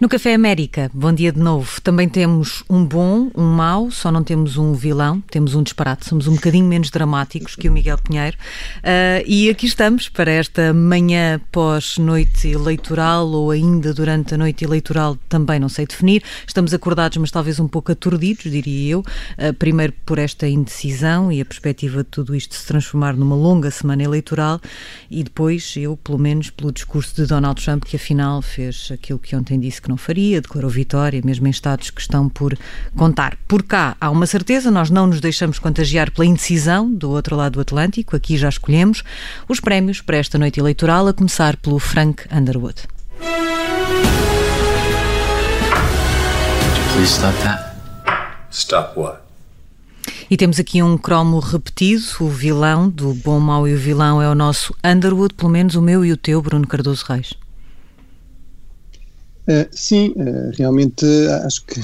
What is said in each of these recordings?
No Café América, bom dia de novo. Também temos um bom, um mau, só não temos um vilão, temos um disparate. Somos um bocadinho menos dramáticos que o Miguel Pinheiro. Uh, e aqui estamos para esta manhã pós-noite eleitoral ou ainda durante a noite eleitoral, também não sei definir. Estamos acordados, mas talvez um pouco aturdidos, diria eu. Uh, primeiro por esta indecisão e a perspectiva de tudo isto se transformar numa longa semana eleitoral e depois eu, pelo menos, pelo discurso de Donald Trump, que afinal fez aquilo que ontem disse que não faria, declarou vitória, mesmo em estados que estão por contar. Por cá há uma certeza, nós não nos deixamos contagiar pela indecisão do outro lado do Atlântico, aqui já escolhemos os prémios para esta noite eleitoral, a começar pelo Frank Underwood. Please stop that. Stop what? E temos aqui um cromo repetido, o vilão do bom, mau e o vilão é o nosso Underwood, pelo menos o meu e o teu, Bruno Cardoso Reis. Uh, sim, uh, realmente uh, acho que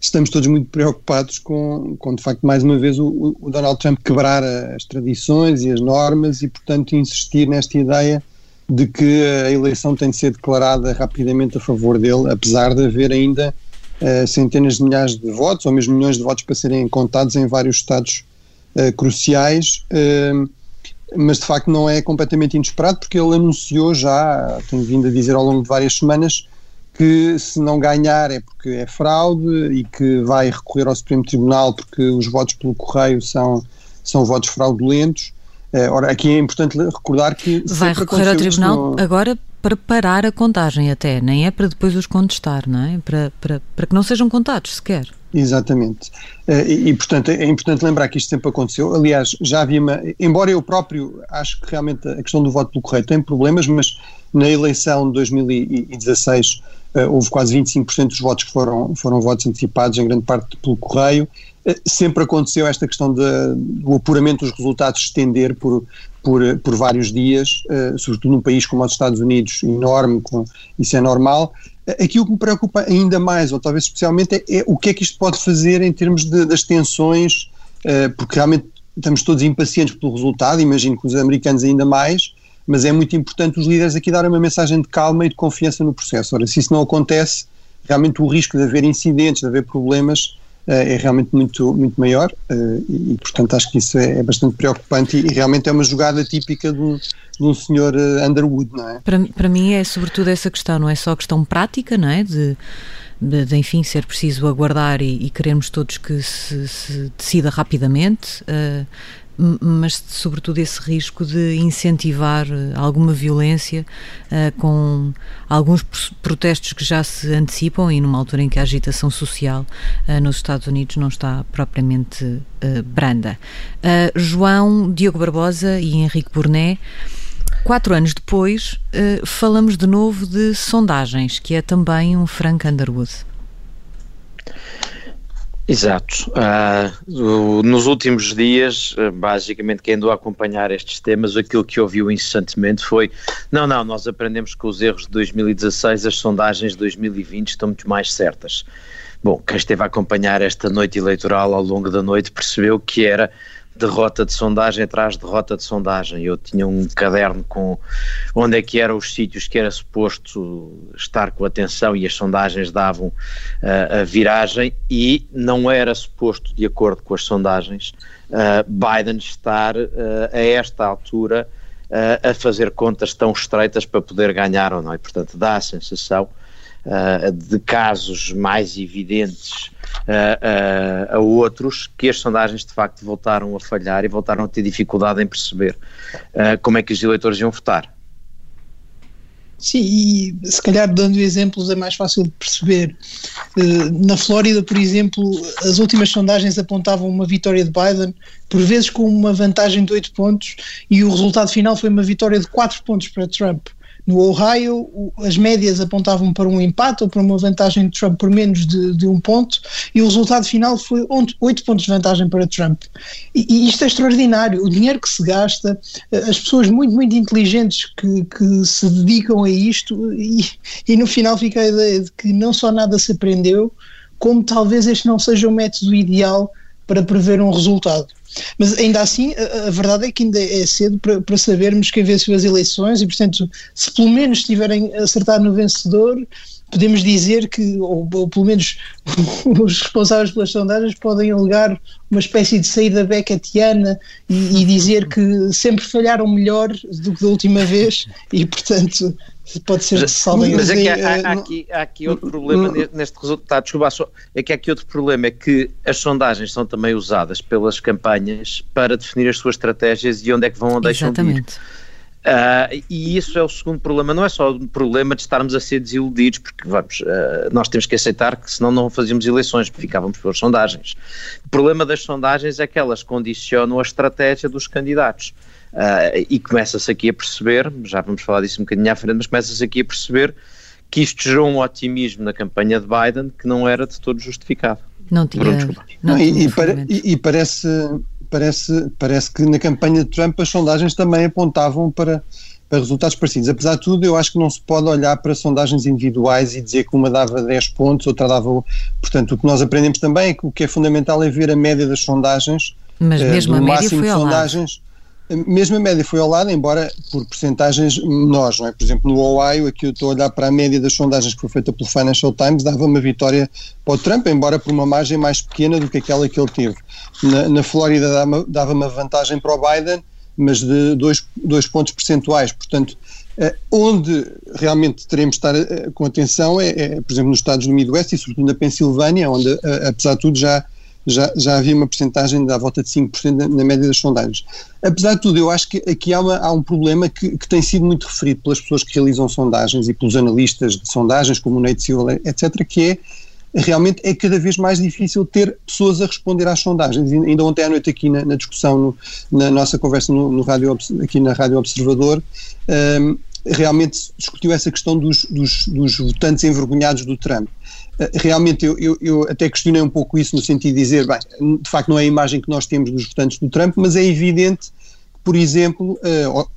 estamos todos muito preocupados com, com de facto, mais uma vez, o, o, Donald Trump quebrar as tradições e as normas e, portanto, insistir nesta ideia de que a eleição tem de ser declarada rapidamente a favor dele, apesar de haver ainda centenas de milhares de votos, ou mesmo milhões de votos para serem contados em vários estados cruciais mas de facto não é completamente inesperado porque ele anunciou já, tem vindo a dizer ao longo de várias semanas, que se não ganhar é porque é fraude e que vai recorrer ao Supremo Tribunal porque os votos pelo correio são, são votos fraudulentos. Uh, ora, aqui é importante recordar que. Vai recorrer ao Tribunal no... agora para parar a contagem, até, nem é para depois os contestar, não é? Para, para, para que não sejam contados sequer. Exatamente. Uh, e, portanto, é importante lembrar que isto sempre aconteceu. Aliás, já havia uma. Embora eu próprio acho que realmente a questão do voto pelo correio tem problemas, mas na eleição de 2016 uh, houve quase 25% dos votos que foram, foram votos antecipados, em grande parte pelo correio. Uh, sempre aconteceu esta questão de, do apuramento dos resultados estender por, por, por vários dias, uh, sobretudo num país como os Estados Unidos, enorme, com, isso é normal. Aqui o que me preocupa ainda mais, ou talvez especialmente, é, é o que é que isto pode fazer em termos de, das tensões, porque realmente estamos todos impacientes pelo resultado, imagino que os americanos ainda mais, mas é muito importante os líderes aqui darem uma mensagem de calma e de confiança no processo. Ora, se isso não acontece, realmente o risco de haver incidentes, de haver problemas, uh, é realmente muito, muito maior uh, e, portanto, acho que isso é, é bastante preocupante e, realmente é uma jogada típica de um, de um senhor uh, Underwood, não é? Para, para mim é sobretudo essa questão, não é só questão prática, não é? De, de, de, enfim, ser preciso aguardar e, e queremos todos que se, se decida rapidamente, uh, mas sobretudo esse risco de incentivar eh, alguma violência uh, com alguns protestos que já se antecipam e numa altura em que a agitação social uh, nos Estados Unidos não está propriamente uh, branda. João Diogo Barbosa e Henrique Burnet Quatro anos depois, falamos de novo de sondagens, que é também um Frank Underwood. Exato. Uh, nos últimos dias, uh, basicamente, quem andou a acompanhar estes temas, aquilo que ouviu incessantemente foi: não, não, nós aprendemos com os erros de 2016, as sondagens de 2020 estão muito mais certas. Bom, quem esteve a acompanhar esta noite eleitoral ao longo da noite percebeu que era derrota de sondagem atrás de derrota de sondagem. Eu tinha um caderno com onde é que eram os sítios que era suposto estar com atenção e as sondagens davam uh, a viragem e não era suposto, de acordo com as sondagens, uh, Biden estar uh, a esta altura a fazer contas tão estreitas para poder ganhar ou não. E, portanto, dá a sensação uh, de casos mais evidentes uh, uh, a outros que as sondagens de facto voltaram a falhar e voltaram a ter dificuldade em perceber como é que os eleitores iam votar. Sim, e se calhar dando exemplos é mais fácil de perceber. Na Flórida, por exemplo, as últimas sondagens apontavam uma vitória de Biden, por vezes com uma vantagem de 8 pontos, e o resultado final foi uma vitória de 4 pontos para Trump. No Ohio, as médias apontavam para um empate ou para uma vantagem de Trump por menos de, de um ponto, e o resultado final foi oito pontos de vantagem para Trump. E, e, isto é extraordinário. O dinheiro que se gasta, eh, as pessoas muito, muito inteligentes que, que se dedicam a isto, e, e no final fica a ideia de que não só nada se aprendeu, como talvez este não seja o método ideal para prever um resultado. Mas ainda assim, a, a, verdade é que ainda é cedo para, para sabermos quem venceu as eleições e, portanto, se pelo menos tiverem acertado no vencedor, podemos dizer que, ou, ou, pelo menos os responsáveis pelas sondagens podem alegar uma espécie de saída becketiana e, e dizer que sempre falharam melhor do que da última vez e, portanto, pode ser que salvem Mas é que há, há, aqui, há aqui outro problema neste resultado, desculpa, é que há aqui outro problema, é que as sondagens são também usadas pelas campanhas para definir as suas estratégias e onde é que vão ou deixam Exatamente. de ir. Uh, e isso é o segundo problema, não é só o problema de estarmos a ser desiludidos, porque vamos, uh, nós temos que aceitar que senão não fazíamos eleições, ficávamos pelas sondagens. O problema das sondagens é que elas condicionam a estratégia dos candidatos. Uh, e começa-se aqui a perceber, já vamos falar disso um bocadinho à frente, mas começa-se aqui a perceber que isto gerou um otimismo na campanha de Biden que não era de todo justificado. Não tinha. Bruno, não, não, e, e, para, e, e parece parece, parece que na campanha de Trump as sondagens também apontavam para, para resultados parecidos. Apesar de tudo, eu acho que não se pode olhar para sondagens individuais e dizer que uma dava 10 pontos, outra dava. Portanto, o que nós aprendemos também é que o que é fundamental é ver a média das sondagens. Mas eh, mesmo uh, a média foi ao sondagens, mesmo a média foi ao lado, embora por porcentagens menores, não é? Por exemplo, no Ohio, aqui eu estou a olhar para a média das sondagens que foi feita pelo Financial Times, dava uma vitória para o Trump, embora por uma margem mais pequena do que aquela que ele teve. Na, na Flórida dava, dava uma vantagem para o Biden, mas de dois, dois pontos percentuais. Portanto, eh, onde realmente teremos de estar eh, com atenção é, é, por exemplo, nos estados do Midwest e sobretudo na Pensilvânia, onde, eh, apesar de tudo, já já, já havia uma porcentagem da volta de 5% na, na média das sondagens. Apesar de tudo, eu acho que aqui há, uma, há um problema que, que, tem sido muito referido pelas pessoas que realizam sondagens e pelos analistas de sondagens, como o Nate Silva, etc., que é realmente é cada vez mais difícil ter pessoas a responder às sondagens. Ainda ontem à noite aqui na, na discussão, no, na nossa conversa no, no rádio, aqui na Rádio Observador, um, realmente discutiu essa questão dos, dos, dos votantes envergonhados do Trump. Eh, realmente eu, eu, eu, até questionei um pouco isso no sentido de dizer, bem, de facto não é a imagem que nós temos dos votantes do Trump, mas é evidente por exemplo, uh,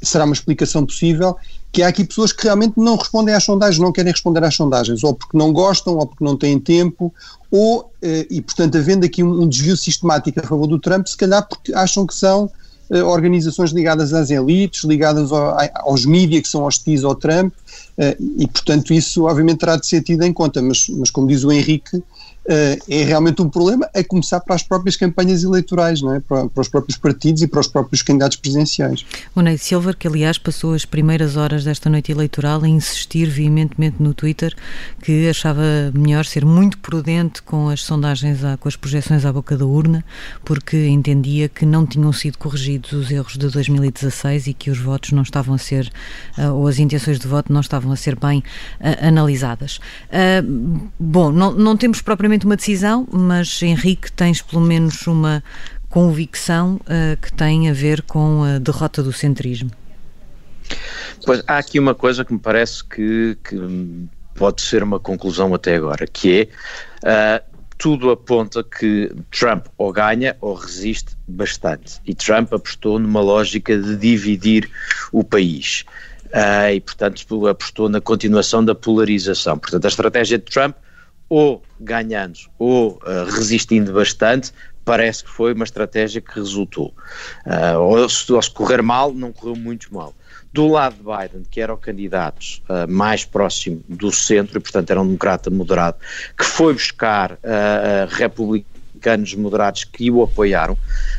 será uma explicação possível, que há aqui pessoas que realmente não respondem às sondagens, não querem responder às sondagens, ou porque não gostam, ou porque não têm tempo, ou, uh, e portanto havendo aqui um, desvio sistemático a favor do Trump, se calhar porque acham que são organizações ligadas às elites, ligadas ao, aos mídias que são hostis ao Trump, Uh, e, portanto, isso obviamente terá de ser tido em conta, mas, mas como diz o Henrique, é realmente um problema, a começar para as próprias campanhas eleitorais, não é? para, para, os próprios partidos e para os próprios candidatos presidenciais. O Ney Silva, que aliás passou as primeiras horas desta noite eleitoral a insistir veementemente no Twitter que achava melhor ser muito prudente com as sondagens, à, com as projeções à boca da urna, porque entendia que não tinham sido corrigidos os erros de 2016 e que os votos não estavam a ser, uh, ou as intenções de voto não estavam a ser bem uh, analisadas. bom, não, não temos propriamente propriamente uma decisão, mas Henrique, tens pelo menos uma convicção uh, que tem a ver com a derrota do centrismo. Pois há aqui uma coisa que me parece que, que pode ser uma conclusão até agora, que é uh, tudo aponta que Trump ou ganha ou resiste bastante. E Trump apostou numa lógica de dividir o país. Uh, e, portanto, apostou na continuação da polarização. Portanto, a estratégia de Trump ou ganhando ou uh, resistindo bastante, parece que foi uma estratégia que resultou. Uh, ou, se, ou, se, correr mal, não correu muito mal. Do lado de Biden, que era o candidato uh, mais próximo do centro, e portanto era um democrata moderado, que foi buscar republicanos moderados que o apoiaram,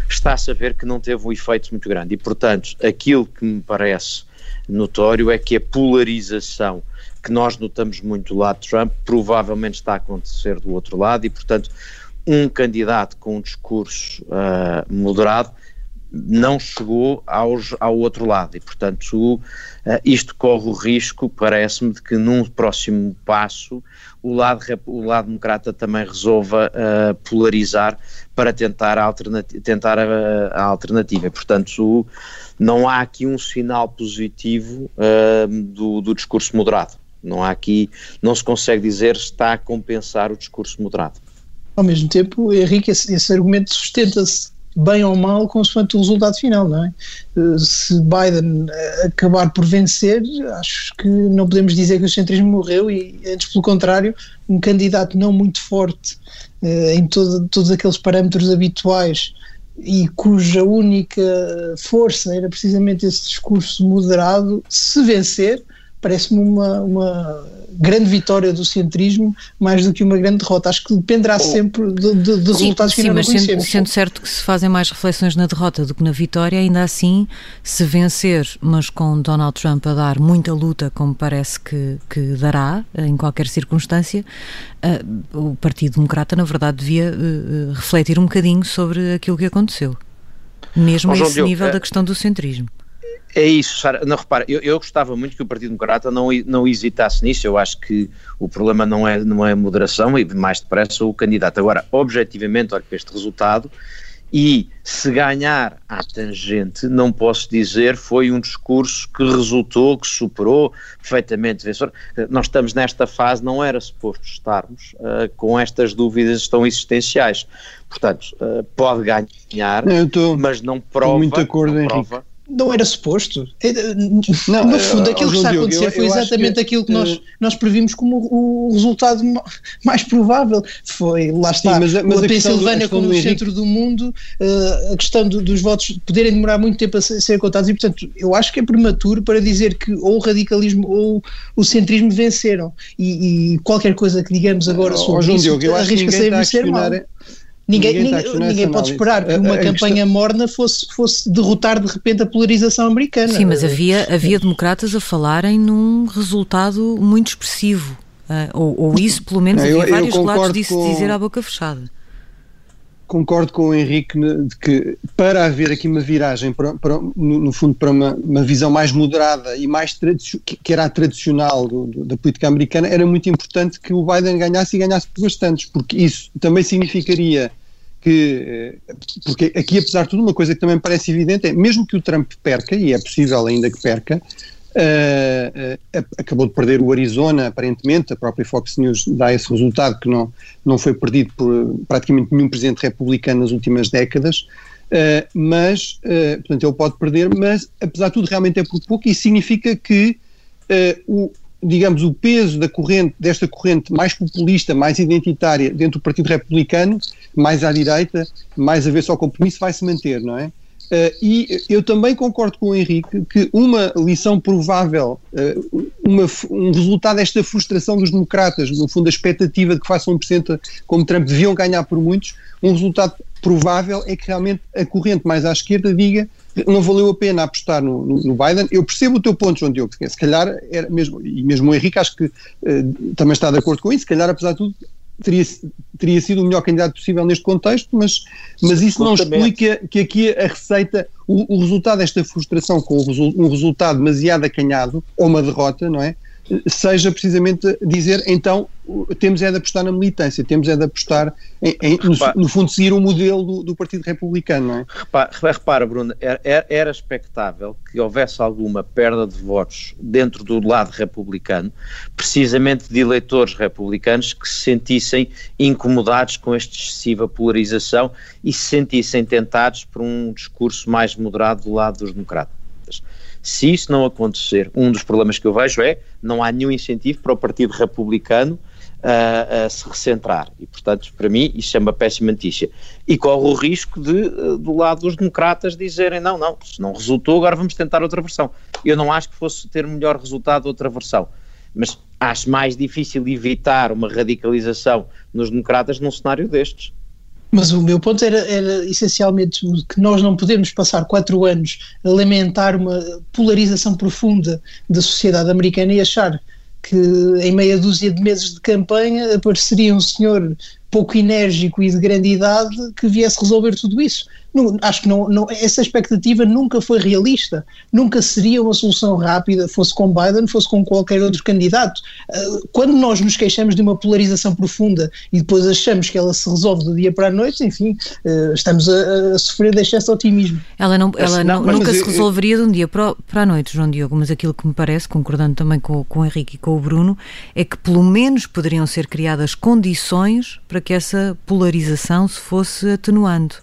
está-se a ver que não teve um efeito muito grande. E portanto, aquilo que me parece notório é que a polarização que nós notamos muito do lado de Trump, provavelmente está a acontecer do outro lado e, portanto, um candidato com um discurso uh, moderado não chegou aos, ao outro lado e, portanto, uh, isto corre o risco, parece-me, de que num próximo passo o lado, o lado democrata também resolva uh, polarizar para tentar a, alternati tentar a, a alternativa. Portanto, o, não há aqui um sinal positivo do, do discurso moderado. Não há aqui, não se consegue dizer está a compensar o discurso moderado. Ao mesmo tempo, Henrique, esse, esse argumento sustenta-se bem ou mal consoante o resultado final, não é? Eh, se Biden eh, acabar por vencer, acho que não podemos dizer que o centrismo morreu e, antes pelo contrário, um candidato não muito forte eh, em todo, todos aqueles parâmetros habituais e cuja única força era precisamente esse discurso moderado, se vencer, parece-me uma, uma grande vitória do centrismo mais do que uma grande derrota. Acho que dependerá oh. sempre de, de, de sim, resultados que sim, ainda não. Sendo, sendo certo que se fazem mais reflexões na derrota do que na vitória, ainda assim, se vencer, mas com Donald Trump a dar muita luta, como parece que, que dará em qualquer circunstância, uh, o Partido Democrata, na verdade, devia uh, refletir um bocadinho sobre aquilo que aconteceu. Mesmo a esse Diogo, nível é... da questão do centrismo. É isso, Sara. Não, repara, eu, eu, gostava muito que o Partido Democrata não, não hesitasse nisso. Eu acho que o problema não é, não é a moderação e mais depressa o candidato. Agora, objetivamente, olho para este resultado e se ganhar à tangente, não posso dizer foi um discurso que resultou, que superou perfeitamente vencedor. Nós estamos nesta fase, não era suposto estarmos uh, com estas dúvidas tão existenciais. Portanto, uh, pode ganhar, mas não prova. Muito acordo, não prova, não era suposto. É, não, no fundo, aquilo que está a acontecer eu, foi exatamente que, aquilo que nós, eh, nós previmos como o, resultado mais provável. Foi, lá está, sim, mas, mas a, a Pensilvânia como o centro do mundo, uh, a questão do, dos votos poderem demorar muito tempo a ser, contados, e portanto, eu acho que é prematuro para dizer que ou o radicalismo ou o centrismo venceram. E, e qualquer coisa que digamos agora sobre oh, isso arrisca-se a vencer mal. Ninguém, ninguém, ninguém, ninguém pode esperar que uma a, a campanha questão... morna fosse, fosse derrotar de repente a polarização americana. Sim, mas havia, havia democratas a falarem num resultado muito expressivo. Uh, ou, ou, isso, pelo menos, havia eu, vários relatos disso com... dizer à boca fechada concordo com o Henrique de que para haver aqui uma viragem, para, para, no, fundo, para uma, uma, visão mais moderada e mais que, que era a tradicional do, do, da política americana, era muito importante que o Biden ganhasse e ganhasse por bastantes, porque isso também significaria que, eh, porque aqui, apesar de tudo, uma coisa que também parece evidente é, mesmo que o Trump perca, e é possível ainda que perca, Uh, uh, acabou de perder o Arizona, aparentemente, a própria Fox News dá esse resultado que não, não foi perdido por praticamente nenhum presidente republicano nas últimas décadas, uh, mas, portanto, ele pode perder, mas apesar de tudo realmente é por pouco e significa que o, digamos, o peso da corrente, desta corrente mais populista, mais identitária dentro do Partido Republicano, mais à direita, mais a ver só compromisso, vai se manter, não é? Uh, e eu também concordo com o Henrique que uma lição provável, uh, uma, um resultado desta frustração dos democratas, no fundo a expectativa de que façam um presidente como Trump deviam ganhar por muitos, um resultado provável é que realmente a corrente mais à esquerda diga não valeu a pena apostar no, no, no Biden. Eu percebo o teu ponto, João Diogo, se calhar era mesmo, e mesmo o Henrique acho que uh, também está de acordo com isso, se calhar apesar de tudo teria, teria sido o melhor candidato possível neste contexto, mas, mas isso não explica que aqui a receita, o, o resultado desta frustração com um resultado demasiado acanhado, ou uma derrota, não é? Seja precisamente dizer então temos é de apostar na militância, temos é de apostar em, em no, no, fundo seguir o modelo do, do, Partido Republicano, não é? Repara, repara Bruno, era, era expectável que houvesse alguma perda de votos dentro do lado republicano, precisamente de eleitores republicanos que se sentissem incomodados com esta excessiva polarização e se sentissem tentados por um discurso mais moderado do lado dos democratas. Se isso não acontecer, um dos problemas que eu vejo é não há nenhum incentivo para o Partido Republicano a se recentrar. E, portanto, para mim, isso é uma péssima notícia. E corre o risco de, uh, do lado dos democratas, dizerem: não, não, se não resultou, agora vamos tentar outra versão. Eu não acho que fosse ter melhor resultado outra versão. Mas acho mais difícil evitar uma radicalização nos democratas num cenário destes. Mas o meu ponto era, era essencialmente que nós não podemos passar quatro anos a lamentar uma polarização profunda da sociedade americana e achar que em meia dúzia de meses de campanha apareceria um senhor pouco enérgico e de grande idade que viesse resolver tudo isso. Não, acho que não, não, essa expectativa nunca foi realista, nunca seria uma solução rápida, fosse com Biden, fosse com qualquer outro candidato. Uh, quando nós nos queixamos de uma polarização profunda e depois achamos que ela se resolve do dia para a noite, enfim, uh, estamos a, a, sofrer de excesso de otimismo. Ela, não, ela não, nunca se resolveria de um dia para, para a noite, João Diogo, mas aquilo que me parece, concordando também com, com o Henrique e com o Bruno, é que pelo menos poderiam ser criadas condições para que essa polarização se fosse atenuando.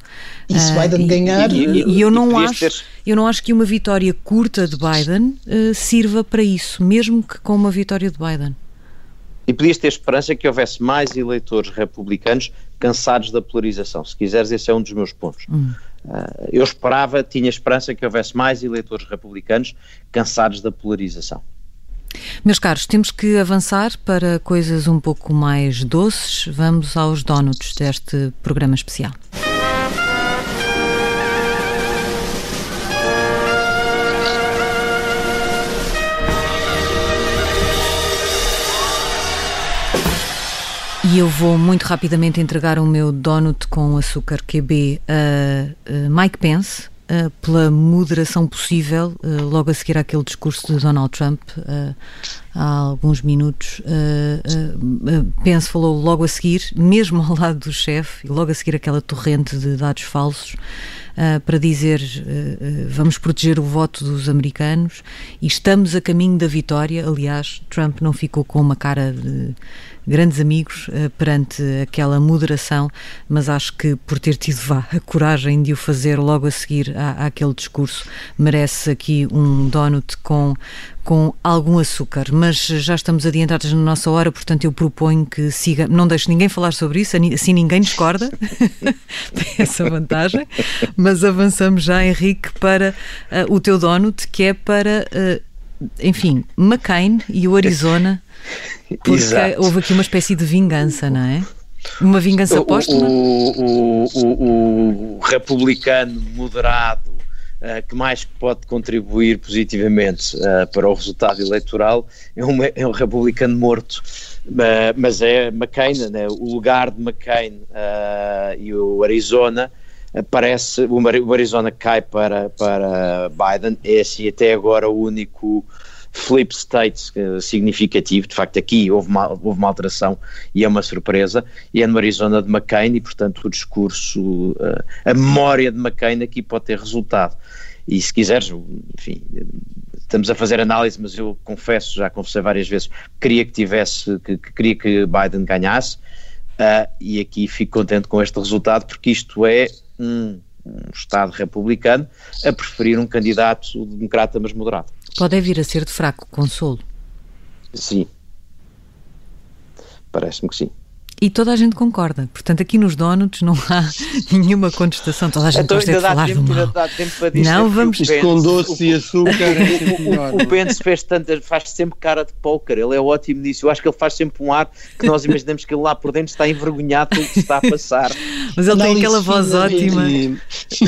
E se Biden ganhar. E, e, e eu, não acho, ter... eu não acho que uma vitória curta de Biden uh, sirva para isso, mesmo que com uma vitória de Biden. E podias ter esperança que houvesse mais eleitores republicanos cansados da polarização. Se quiseres, esse é um dos meus pontos. Hum. Uh, eu esperava, tinha esperança que houvesse mais eleitores republicanos cansados da polarização. Meus caros, temos que avançar para coisas um pouco mais doces. Vamos aos donuts deste programa especial. E eu vou muito rapidamente entregar o meu donut com açúcar QB a, a Mike Pence, Uh, pela moderação possível, uh, logo a seguir àquele discurso de Donald Trump, uh, há alguns minutos. Pence falou logo a seguir, mesmo ao lado do chefe, e logo a seguir aquela torrente de dados falsos, para dizer vamos proteger o voto dos americanos e estamos a caminho da vitória. Aliás, Trump não ficou com uma cara de grandes amigos uh, perante aquela moderação, mas acho que por ter tido vá, a coragem de o fazer logo a seguir à, àquele discurso, merece aqui um donut com, com algum açúcar. Mas já estamos adiantados na nossa hora, portanto eu proponho que siga, não deixe ninguém falar sobre isso, assim ninguém discorda, tem essa vantagem, mas avançamos já, Henrique, para uh, o teu donut, que é para. Uh, enfim, McCain e o Arizona porque Exato. houve aqui uma espécie de vingança, não é? Uma vingança póstuma? O, o, o, o, republicano moderado uh, que mais pode contribuir positivamente uh, para o resultado eleitoral é um, é um republicano morto. Uh, mas é McCain, né? o lugar de McCain e o Arizona parece, o Arizona cai para, para Biden, é assim até agora o único flip states uh, significativo, de facto aqui houve uma, houve uma alteração e é uma surpresa, e é no Arizona de McCain e portanto o discurso, uh, a memória de McCain aqui pode ter resultado. E se quiseres, enfim, estamos a fazer análise, mas eu confesso, já confessei várias vezes, queria que tivesse, que, que queria que Biden ganhasse, uh, e aqui fico contente com este resultado, porque isto é um, um Estado republicano a preferir um candidato democrata mas moderado. Pode vir a ser de fraco consolo. Sim. Parece-me que sim. E toda a gente concorda. Portanto, aqui nos donuts não há nenhuma contestação. Toda a gente então, gosta de falar tempo, do mal. tempo para não, vamos... Isto com doce e açúcar o, o, o, Pence fez tanto, faz sempre cara de póquer. Ele é ótimo nisso. Eu acho que ele faz sempre um ar que nós imaginamos que ele lá por dentro está envergonhado pelo que está a passar. Mas ele tem aquela voz ótima, e,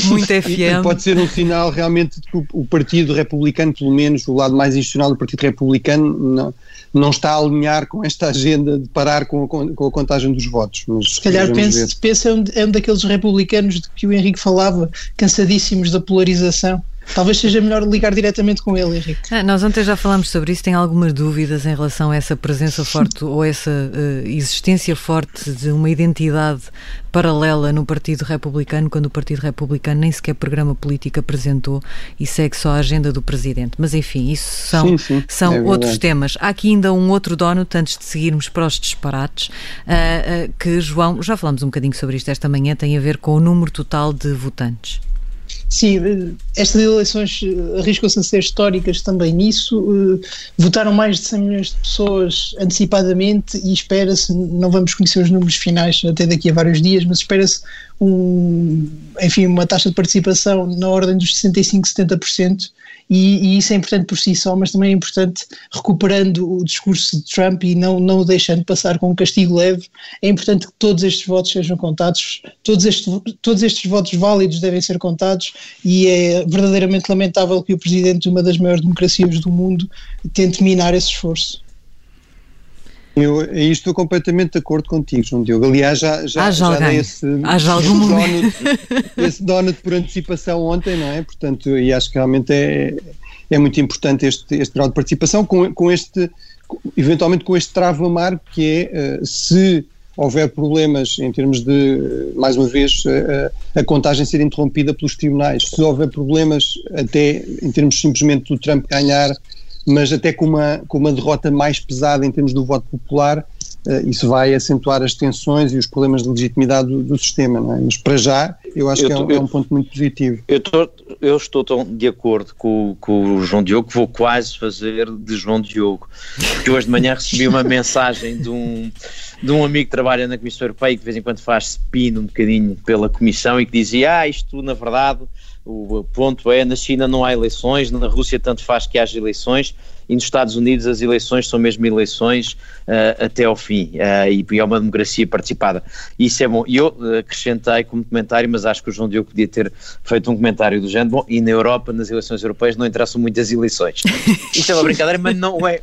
muito FM. E, pode ser um sinal realmente de que o, o Partido Republicano, pelo menos o lado mais institucional do Partido Republicano, não não está a alinhar com esta agenda de parar com a, com a contagem dos votos. Mas Se calhar pensa, pensa é, é um daqueles republicanos de que o Henrique falava, cansadíssimos da polarização. Talvez seja melhor ligar diretamente com ele, Henrique. Ah, nós ontem já falámos sobre isso. Tem algumas dúvidas em relação a essa presença forte ou essa uh, existência forte de uma identidade paralela no Partido Republicano, quando o Partido Republicano nem sequer programa político apresentou e segue só a agenda do Presidente. Mas enfim, isso são, sim, sim, são é outros temas. Há aqui ainda um outro donut, antes de seguirmos para os disparates, uh, uh, que João, já falamos um bocadinho sobre isto esta manhã, tem a ver com o número total de votantes. Sim, estas eleições eh, arriscam-se a ser históricas também nisso. Eh, votaram mais de 100 milhões de pessoas antecipadamente e espera-se, não vamos conhecer os números finais até daqui a vários dias, mas espera-se um, enfim, uma taxa de participação na ordem dos 65, 70%, e, e, isso é importante por si só, mas também é importante recuperando o discurso de Trump e não, não o deixando passar com um castigo leve. É importante que todos estes votos sejam contados, todos estes, todos estes votos válidos devem ser contados e é verdadeiramente lamentável que o presidente de uma das maiores democracias do mundo tente minar esse esforço. Eu estou completamente de acordo contigo, João Diogo. Aliás, já, já, já dei esse, esse, donut, esse donut por antecipação ontem, não é? Portanto, e acho que realmente é, é muito importante este, este grau de participação com, com este, eventualmente com este travo amargo que é uh, se houver problemas em termos de, mais uma vez, a, a, contagem ser interrompida pelos tribunais, se houver problemas até em termos simplesmente do Trump ganhar mas até com uma, com uma derrota mais pesada em termos do voto popular, uh, isso vai acentuar as tensões e os problemas de legitimidade do, do sistema, é? Mas para já, eu acho eu que é, um, é um ponto muito positivo. Eu, tô, eu estou tão de acordo com, com, o João Diogo que vou quase fazer de João Diogo, que hoje de manhã recebi uma mensagem de um, de um amigo que trabalha na Comissão Europeia que de vez em quando faz spin um bocadinho pela Comissão e que dizia, ah, isto na verdade O ponto é, na China não há eleições, na Rússia tanto faz que haja eleições, e nos Estados Unidos as eleições são mesmo eleições uh, até ao fim, uh, e é uma democracia participada. Isso é bom. E eu acrescentei como comentário, mas acho que o João Diogo podia ter feito um comentário do género, bom, e na Europa, nas eleições europeias, não interessam muitas eleições. Isto é uma brincadeira, mas não é.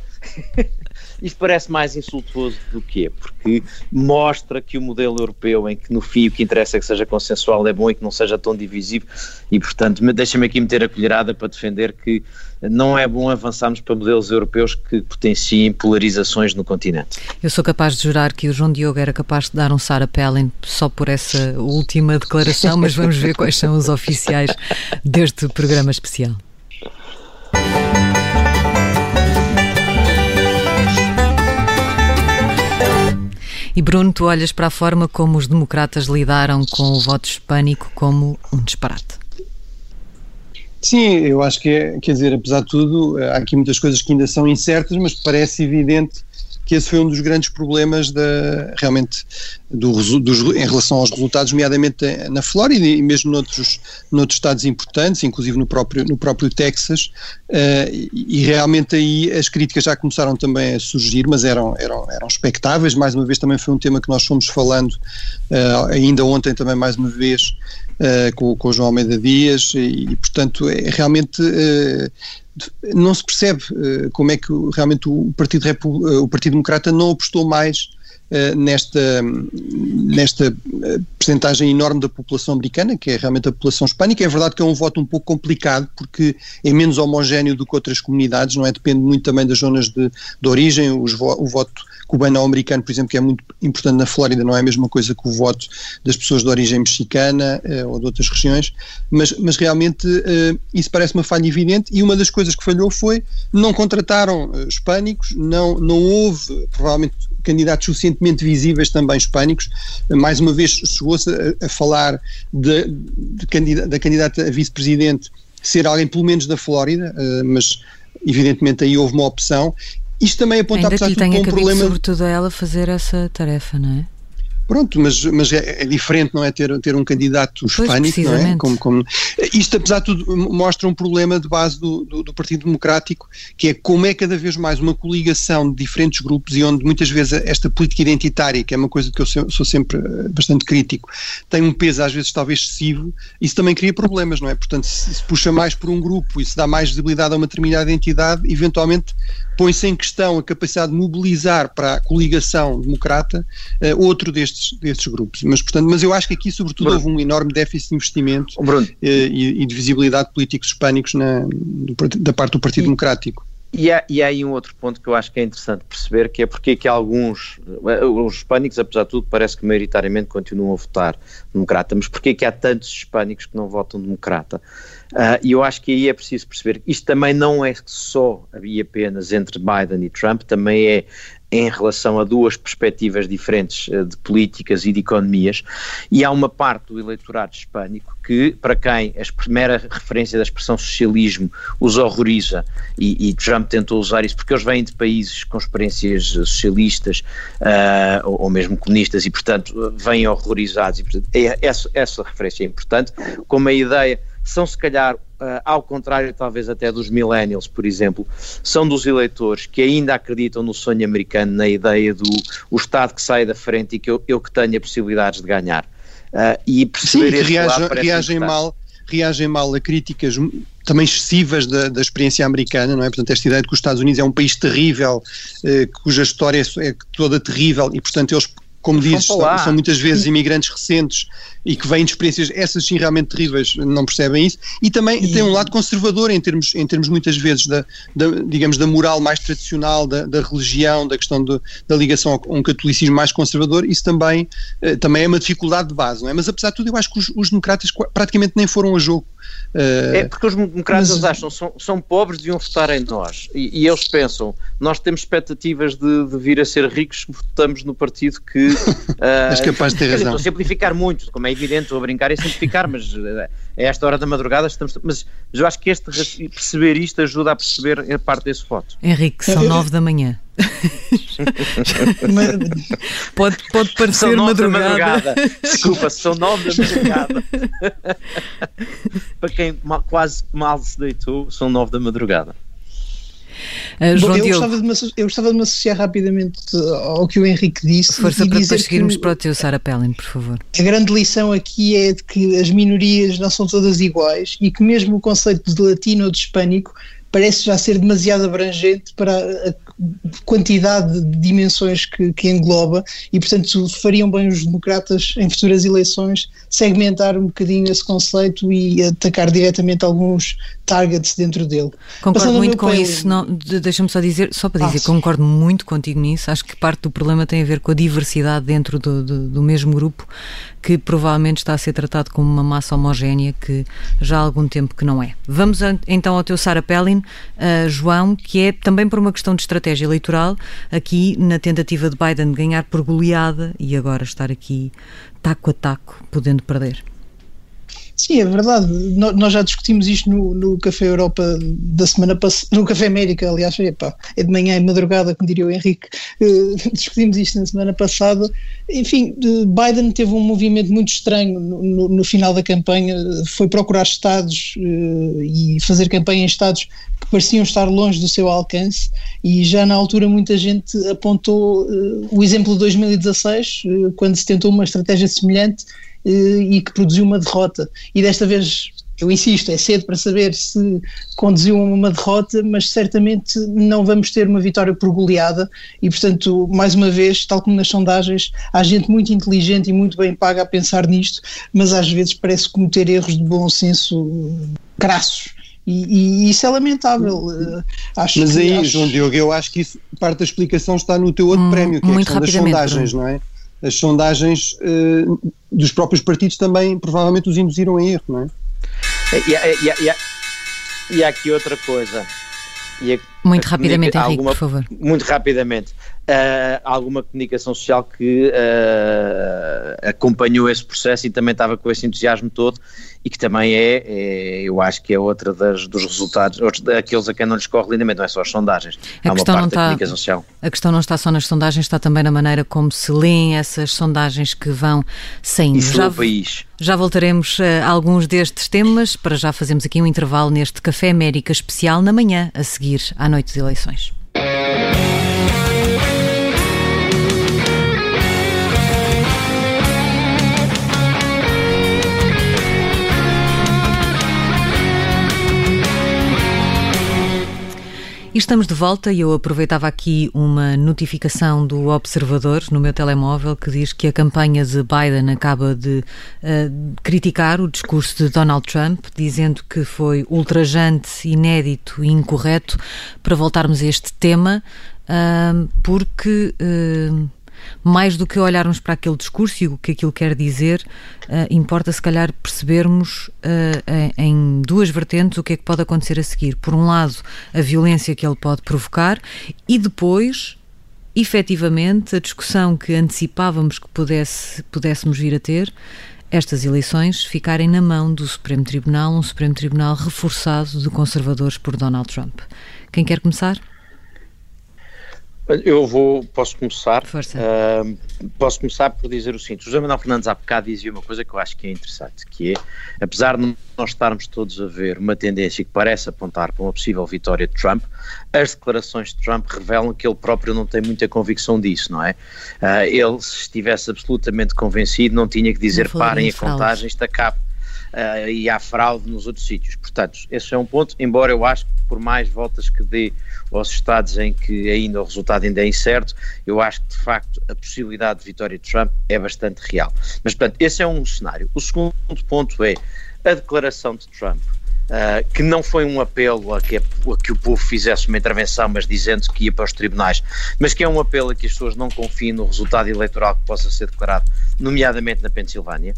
Isto parece mais insultuoso do que é, porque mostra que o modelo europeu, em que no fim o que interessa é que seja consensual, é bom e que não seja tão divisivo, e portanto deixa-me aqui meter a colherada para defender que não é bom avançarmos para modelos europeus que potenciem polarizações no continente. Eu sou capaz de jurar que o João Diogo era capaz de dar um Sarah Palin só por essa última declaração, mas vamos ver quais são os oficiais deste programa especial. E Bruno, tu olhas para a forma como os democratas lidaram com o voto hispânico como um disparate. Sim, eu acho que é, quer dizer, apesar de tudo, há aqui muitas coisas que ainda são incertas, mas parece evidente que esse foi um dos grandes problemas da, realmente do, dos, em relação aos resultados, nomeadamente na Flórida e mesmo noutros, noutros estados importantes, inclusive no próprio, no próprio Texas, uh, e realmente aí as críticas já começaram também a surgir, mas eram, eram, eram expectáveis, mais uma vez também foi um tema que nós fomos falando uh, ainda ontem também mais uma vez uh, com, com o João Almeida Dias. E, e portanto é realmente não se percebe como é que realmente o Partido, Repu o Partido Democrata não apostou mais nesta, nesta percentagem enorme da população americana, que é realmente a população hispânica. É verdade que é um voto um pouco complicado, porque é menos homogéneo do que outras comunidades, não é? Depende muito também das zonas de, de origem, os, o voto cubano-americano, por exemplo, que é muito importante na Flórida, não é a mesma coisa que o voto das pessoas de origem mexicana uh, ou de outras regiões, mas, mas realmente uh, isso parece uma falha evidente e uma das coisas que falhou foi não contrataram uh, hispânicos, não, não houve provavelmente candidatos suficientemente visíveis também hispânicos, mais uma vez chegou-se a, a, falar de, de candidata, da candidata a vice-presidente ser alguém pelo menos da Flórida, mas evidentemente aí houve uma opção isto também aponta, Ainda apesar de tudo, um problema... sobretudo a ela fazer essa tarefa, não é? Pronto, mas, mas é, é, diferente, não é? Ter, ter um candidato hispânico, não é? Como, como, isto, apesar de tudo, mostra um problema de base do, do, do, Partido Democrático, que é como é cada vez mais uma coligação de diferentes grupos e onde muitas vezes esta política identitária, que é uma coisa que eu sou sempre eh, bastante crítico, tem um peso às vezes talvez excessivo, isso também cria problemas, não é? Portanto, se, se puxa mais por um grupo e se dá mais visibilidade a uma determinada entidade, eventualmente põe-se em questão a capacidade de mobilizar para a coligação democrata uh, outro destes, destes grupos. Mas, portanto, mas eu acho que aqui, sobretudo, Bruno. houve um enorme déficit de investimento uh, e, e, de visibilidade de políticos hispânicos na, da parte do Partido e, Democrático. E há, e há aí um outro ponto que eu acho que é interessante perceber, que é porque é que alguns, eh, os hispânicos, apesar de tudo, parece que maioritariamente continuam a votar democrata, mas porque é que há tantos hispânicos que não votam democrata? Uh, e eu acho que aí é preciso perceber que isto também não é só e apenas entre Biden e Trump, também é em relação a duas perspectivas diferentes uh, de políticas e de economias, e há uma parte do eleitorado hispânico que, para quem a primeira referência da expressão socialismo os horroriza, e, e, Trump tentou usar isso porque eles vêm de países com experiências socialistas uh, ou, ou, mesmo comunistas e, portanto, vêm horrorizados, e, portanto, é, essa, essa referência é importante, como a ideia são se calhar, ao contrário talvez até dos millennials, por exemplo, são dos eleitores que ainda acreditam no sonho americano, na ideia do o Estado que sai da frente e que eu, eu que tenho a possibilidades de ganhar. Uh, e perceber Sim, que reagem, reagem mal reagem mal a críticas também excessivas da, da, experiência americana, não é? Portanto, esta ideia de que os Estados Unidos é um país terrível, eh, cuja história é, é toda terrível e, portanto, eles como dizes, são, são, muitas vezes imigrantes recentes e que vêm de experiências, essas sim realmente terríveis, não percebem isso, e também e... tem um lado conservador em termos, em termos muitas vezes da, da digamos, da moral mais tradicional, da, da religião, da questão de, da ligação a um catolicismo mais conservador, isso também, eh, também é uma dificuldade de base, não é? Mas apesar de tudo eu acho que os, os democratas praticamente nem foram a jogo Uh, é porque os democratas mas, acham são, são pobres, deviam votar em nós. E, e eles pensam, nós temos expectativas de, de, vir a ser ricos, votamos no partido que. Uh, És capaz de ter razão. Estou a simplificar muito, como é evidente, estou a brincar e simplificar, mas uh, a esta hora da madrugada estamos. Mas, mas eu acho que este, perceber isto ajuda a perceber a parte desse voto. Henrique, são nove da manhã. pode, pode parecer são madrugada. madrugada. Desculpa, são nove da madrugada. para quem mal, quase mal se deitou, são nove da madrugada. Uh, Bom, eu, gostava de me, eu gostava de me associar rapidamente ao que o Henrique disse. Força para depois seguirmos para o teu Sara Pelling, por favor. A grande lição aqui é de que as minorias não são todas iguais e que mesmo o conceito de latino ou de hispânico parece já ser demasiado abrangente para a quantidade de dimensões que, que, engloba e, portanto, fariam bem os democratas em futuras eleições segmentar um bocadinho esse conceito e atacar diretamente alguns targets dentro dele. Concordo muito com isso. Deixa-me só dizer, só para dizer, ah, concordo muito contigo nisso. Acho que parte do problema tem a ver com a diversidade dentro do, do, do mesmo grupo que provavelmente está a ser tratado como uma massa homogénea que já há algum tempo que não é. Vamos então ao teu Sara Pellin, uh, João, que é também por uma questão de estratégia eleitoral, aqui na tentativa de Biden ganhar por goleada e agora estar aqui taco a taco, podendo perder. Sim, é verdade. Nós já discutimos isto no, no Café Europa da semana passada, no Café América, aliás, epá, é de manhã e madrugada, como diria o Henrique. Uh, discutimos isto na semana passada. Enfim, Biden teve um movimento muito estranho no, no, no final da campanha. Foi procurar estados uh, e fazer campanha em estados que pareciam estar longe do seu alcance, e já na altura muita gente apontou uh, o exemplo de 2016, quando se tentou uma estratégia semelhante e que produziu uma derrota. E desta vez, eu insisto, é cedo para saber se conduziu a uma derrota, mas certamente não vamos ter uma vitória por goleada e, portanto, mais uma vez, tal como nas sondagens, há gente muito inteligente e muito bem paga a pensar nisto, mas às vezes parece cometer erros de bom senso crassos. E, e, isso é lamentável. Eh, acho Mas aí, acho... João Diogo, eu acho que isso, parte da explicação está no teu outro hum, prémio, que é a questão das sondagens, não é? As sondagens uh, dos próprios partidos também provavelmente os induziram em erro, não é? E, e, e, e há aqui outra coisa. Muito rapidamente, Henrique, alguma, por favor. Muito rapidamente. Uh, alguma comunicação social que uh, acompanhou esse processo e também estava com esse entusiasmo todo e que também é, é eu acho que é outra das, dos resultados, daqueles a quem não lhes corre lindamente, não é só as sondagens, a há questão uma parte não está, comunicação social. A questão não está só nas sondagens, está também na maneira como se leem essas sondagens que vão saindo. Isso já, país. já voltaremos a alguns destes temas, para já fazemos aqui um intervalo neste Café América especial na manhã, a seguir à noite de eleições. Estamos de volta e eu aproveitava aqui uma notificação do Observador no meu telemóvel que diz que a campanha de Biden acaba de uh, criticar o discurso de Donald Trump, dizendo que foi ultrajante, inédito e incorreto para voltarmos a este tema, uh, porque. Uh, mais do que olharmos para aquele discurso e o que aquilo quer dizer, uh, importa se calhar percebermos uh, em duas vertentes o que é que pode acontecer a seguir. Por um lado, a violência que ele pode provocar e depois efetivamente a discussão que antecipávamos que pudesse, pudéssemos vir a ter, estas eleições ficarem na mão do Supremo Tribunal, um Supremo Tribunal reforçado de conservadores por Donald Trump. Quem quer começar? Eu vou, posso começar. Uh, posso começar por dizer o seguinte: o José Manuel Fernandes há bocado dizia uma coisa que eu acho que é interessante, que é, apesar de nós estarmos todos a ver uma tendência que parece apontar para uma possível vitória de Trump, as declarações de Trump revelam que ele próprio não tem muita convicção disso, não é? Uh, ele, se estivesse absolutamente convencido, não tinha que dizer parem a contagem, está cá uh, e há fraude nos outros sítios. Portanto, esse é um ponto, embora eu acho que por mais voltas que dê aos estados em que ainda o resultado ainda é incerto, eu acho que de facto a possibilidade de vitória de Trump é bastante real. Mas, portanto, esse é um cenário. O segundo ponto é a declaração de Trump Uh, que não foi um apelo a que, a que, o povo fizesse uma intervenção, mas dizendo que ia para os tribunais, mas que é um apelo a que as pessoas não confiem no resultado eleitoral que possa ser declarado, nomeadamente na Pensilvânia.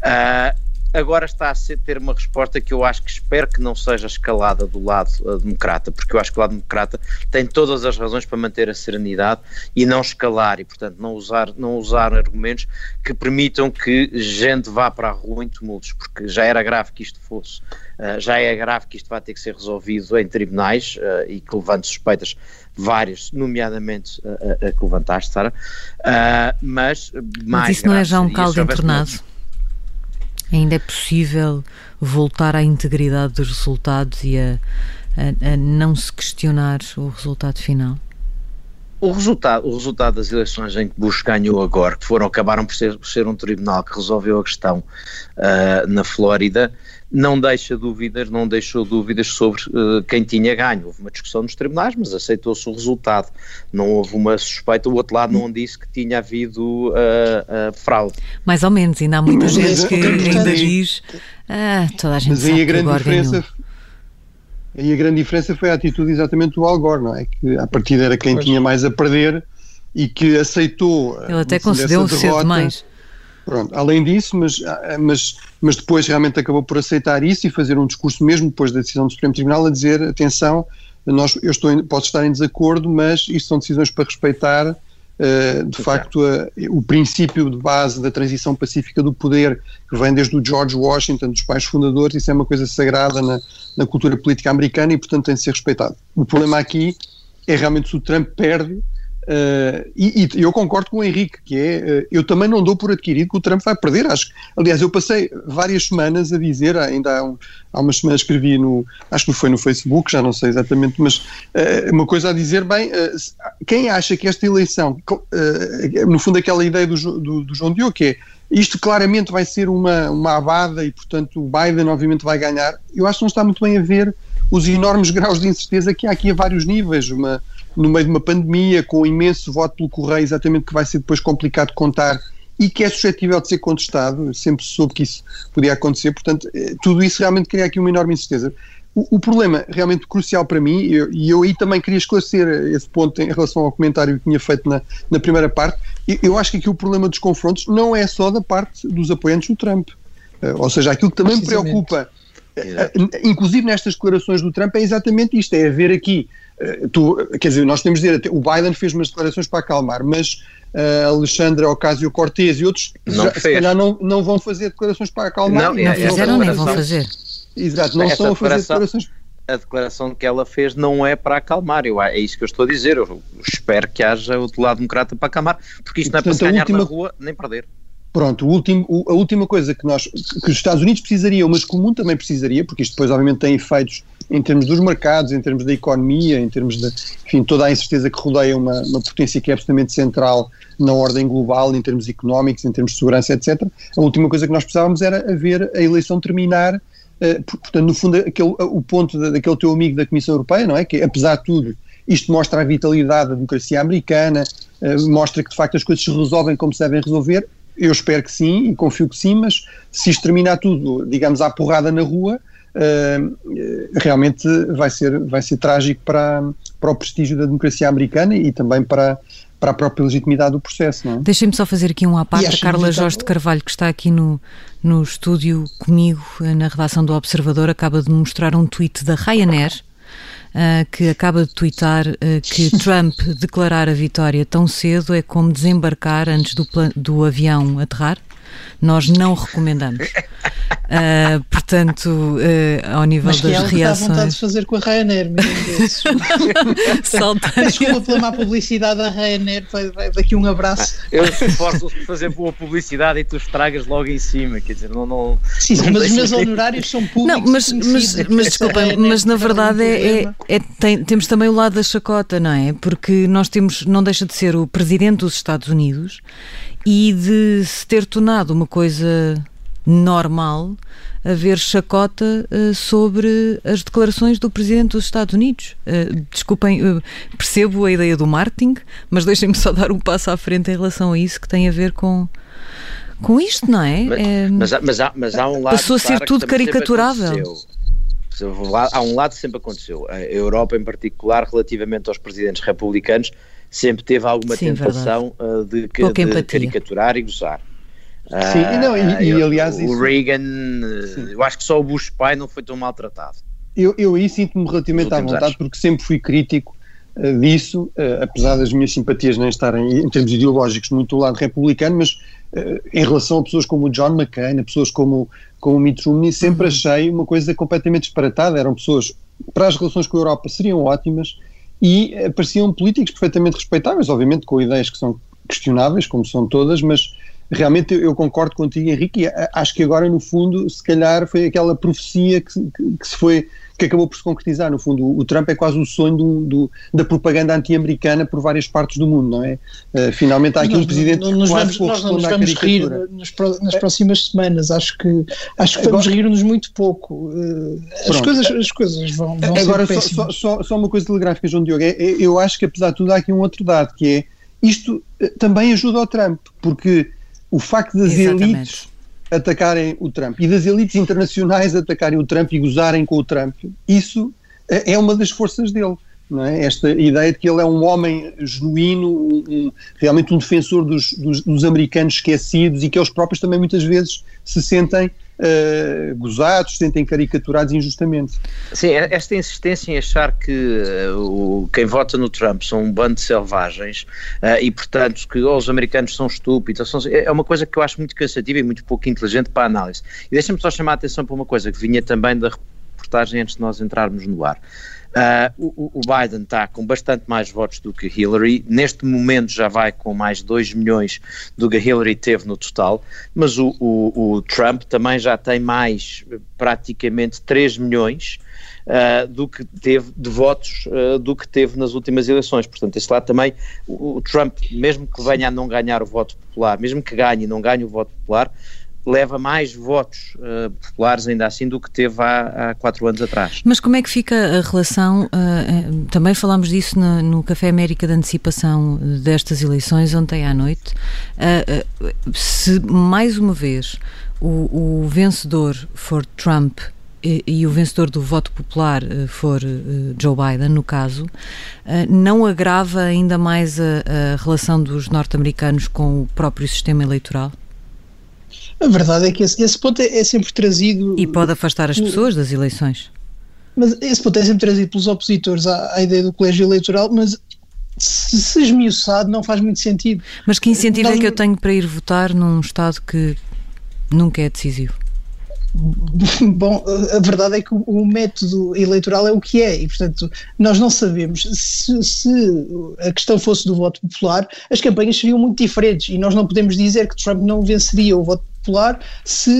Uh, agora está a ser, ter uma resposta que eu acho que espero que não seja escalada do lado uh, democrata, porque eu acho que o lado democrata tem todas as razões para manter a serenidade e não escalar e, portanto, não usar, não usar argumentos que permitam que gente vá para a rua em tumultos, porque já era grave que isto fosse, uh, já é grave que isto vai ter que ser resolvido em tribunais uh, e que levante suspeitas várias, nomeadamente a, a que levantaste, Sara, mas mais Mas isso não é já um caldo entornado? Ainda é possível voltar à integridade dos resultados e a, a, a não se questionar o resultado final? O resultado, o resultado das eleições em que Bush ganhou agora, que foram, acabaram por ser, por ser um tribunal que resolveu a questão uh, na Flórida, não deixa dúvidas, não deixou dúvidas sobre uh, quem tinha ganho. Houve uma discussão nos tribunais, mas aceitou-se o resultado. Não houve uma suspeita, o outro lado não disse que tinha havido uh, uh, fraude. Mais ou menos, ainda há muita gente que ainda diz ah, toda a gente mas sabe aí a grande diferença ganhou. Aí a grande diferença foi a atitude exatamente do Al Gore, não é? Que a partir era quem pois. tinha mais a perder e que aceitou. Ele até concedeu cedo mais. Pronto, além disso, mas, ah, mas, mas depois realmente acabou por aceitar isso e fazer um discurso mesmo depois da decisão do Supremo Tribunal a dizer, atenção, nós, eu estou, posso estar em desacordo, mas isto são decisões para respeitar, uh, de facto, uh, o princípio de base da transição pacífica do poder, que vem desde o George Washington, dos pais fundadores, isso é uma coisa sagrada na, na cultura política americana e, portanto, tem de ser respeitado. O problema aqui é realmente se o Trump perde Uh, e, e, eu concordo com o Henrique, que é, uh, eu também não dou por adquirido que o Trump vai perder, acho aliás, eu passei várias semanas a dizer, ainda há, um, há umas semanas escrevi no, acho que foi no Facebook, já não sei exatamente, mas uh, uma coisa a dizer, bem, quem acha que esta eleição, no fundo aquela ideia do, do, do João Diogo, que é, isto claramente vai ser uma, uma abada e, portanto, o Biden obviamente vai ganhar, eu acho que não está muito bem a ver os enormes graus de incerteza que há aqui a vários níveis, uma no meio de uma pandemia, com um imenso voto pelo correio, exatamente que vai ser depois complicado contar e que é suscetível de ser contestado, sempre soube que isso podia acontecer, portanto, eh, tudo isso realmente cria aqui uma enorme incerteza. O, o problema realmente crucial para mim, e eu, eu, aí também queria esclarecer esse ponto em relação ao comentário que tinha feito na, na primeira parte, eu, eu acho que aqui o problema dos confrontos não é só da parte dos apoiantes do Trump, uh, ou seja, aquilo que também me preocupa, inclusive nestas declarações do Trump, é exatamente isto, é haver aqui eh, tu, quer dizer, nós temos de dizer, o Biden fez umas declarações para acalmar, mas uh, Alexandra Ocasio-Cortez e outros não já, se calhar não, não vão fazer declarações para acalmar. Não, não fizeram nem vão fazer. Exato, não estão a fazer declarações a declaração que ela fez não é para acalmar, eu, é isso que eu estou a dizer, eu espero que haja o lado democrata para acalmar, porque isto não é para se ganhar última... na rua nem perder. Pronto, o último, a última coisa que, nós, que os Estados Unidos precisariam, mas que o mundo também precisaria, porque isto depois obviamente tem efeitos em termos dos mercados, em termos da economia, em termos de, enfim, toda a incerteza que rodeia uma, uma potência que é absolutamente central na ordem global, em termos económicos, em termos de segurança, etc. A última coisa que nós precisávamos era ver a eleição terminar, uh, portanto, no fundo, aquele, o ponto daquele teu amigo da Comissão Europeia, não é? Que, apesar de tudo, isto mostra a vitalidade da democracia americana, uh, mostra que de facto as coisas se resolvem como se devem resolver, eu espero que sim e confio que sim, mas se isto terminar tudo, digamos, à porrada na rua, realmente vai ser, vai ser trágico para, para o prestígio da democracia americana e também para, para a própria legitimidade do processo. Não é? Deixem-me só fazer aqui um à parte. A Carla Jorge de Carvalho, que está aqui no, no estúdio comigo, na redação do Observador, acaba de mostrar um tweet da Ryanair uh, que acaba de twittar uh, que Trump declarar a vitória tão cedo é como desembarcar antes do, do avião aterrar. Nós não recomendamos. Uh, portanto, uh, ao nível Mas das é reações. Mas vontade de fazer com a Ryanair, Desculpa pela má publicidade da Ryanair, daqui um abraço. Eu esforço por fazer boa publicidade e tu estragas logo em cima, quer dizer, não. não sim, sim não mas os meus honorários são públicos. Não, mas, mas, mas desculpa, mas na verdade é, é, é tem, temos também o lado da chacota, não é? Porque nós temos, não deixa de ser o presidente dos Estados Unidos e de se ter tornado uma coisa normal haver chacota uh, sobre as declarações do Presidente dos Estados Unidos. Uh, desculpem, uh, percebo a ideia do marketing, mas deixem-me só dar um passo à frente em relação a isso que tem a ver com, com isto, não é? Mas, é, mas, mas, há, mas há um lado. Passou a ser tudo caricaturável. Há um lado que sempre aconteceu. A Europa, em particular, relativamente aos presidentes republicanos, sempre teve alguma Sim, tentação de, de caricaturar e gozar. Sim, uh, não, e, e aliás. O isso, Reagan, sim. eu acho que só o Bush pai não foi tão maltratado. Eu, eu aí sinto-me relativamente à vontade, anos. porque sempre fui crítico uh, disso, uh, apesar das minhas simpatias nem estarem, em termos ideológicos, muito do lado republicano, mas em relação a pessoas como o John McCain, a pessoas como, como o Mitt Romney, sempre uhum. achei uma coisa completamente disparatada. Eram pessoas, para as relações com a Europa, seriam ótimas e pareciam políticos perfeitamente respeitáveis, obviamente com ideias que são questionáveis, como são todas, mas realmente eu concordo contigo, Henrique, e acho que agora, no fundo, se calhar foi aquela profecia que, que, que se foi que acabou por se concretizar. No fundo, o, Trump é quase o sonho do, do, da propaganda anti-americana por várias partes do mundo, não é? Uh, finalmente há aqui nós, um presidente que nos quase vamos, Nós não nos vamos rir nas, nas próximas semanas, acho que, acho que vamos rir-nos muito pouco. Uh, as, coisas, as coisas vão, vão Agora, só, só, só, só, uma coisa telegráfica, João Diogo, é, é, eu acho que apesar de tudo há aqui um outro dado, que é, isto uh, também ajuda ao Trump, porque o facto das Exatamente. elites atacarem o Trump e das elites internacionais atacarem o Trump e gozarem com o Trump, isso é, é uma das forças dele. É? Esta ideia de que ele é um homem genuíno, um, realmente um defensor dos, dos, dos, americanos esquecidos e que eles próprios também muitas vezes se sentem uh, gozados, sentem caricaturados injustamente. Sim, é, esta insistência em achar que uh, o, quem vota no Trump são um bando de selvagens uh, e, portanto, que os americanos são estúpidos, são, é uma coisa que eu acho muito cansativa e muito pouco inteligente para a análise. E deixa-me só chamar a atenção para uma coisa que vinha também da reportagem antes de nós entrarmos no ar. Uh, o, o, Biden está com bastante mais votos do que Hillary, neste momento já vai com mais 2 milhões do que Hillary teve no total, mas o, o, o Trump também já tem mais praticamente 3 milhões uh, do que teve de votos uh, do que teve nas últimas eleições. Portanto, esse lado também, o, o Trump, mesmo que venha a não ganhar o voto popular, mesmo que ganhe e não ganhe o voto popular, leva mais votos uh, populares ainda assim do que teve há, há, quatro anos atrás. Mas como é que fica a relação, uh, também falámos disso no, no, Café América de antecipação destas eleições ontem à noite, uh, se mais uma vez o, o vencedor for Trump e, e, o vencedor do voto popular for Joe Biden, no caso, não agrava ainda mais a, a relação dos norte-americanos com o próprio sistema eleitoral? A verdade é que esse, esse ponto é, é, sempre trazido. E pode afastar as pessoas das eleições. Mas esse ponto é sempre trazido pelos opositores à, à ideia do colégio eleitoral, mas se, se esmiuçado não faz muito sentido. Mas que incentivo é que eu tenho para ir votar num Estado que nunca é decisivo? Bom, a verdade é que o, método eleitoral é o que é e, portanto, nós não sabemos se, se, a questão fosse do voto popular, as campanhas seriam muito diferentes e nós não podemos dizer que Trump não venceria o voto popular se,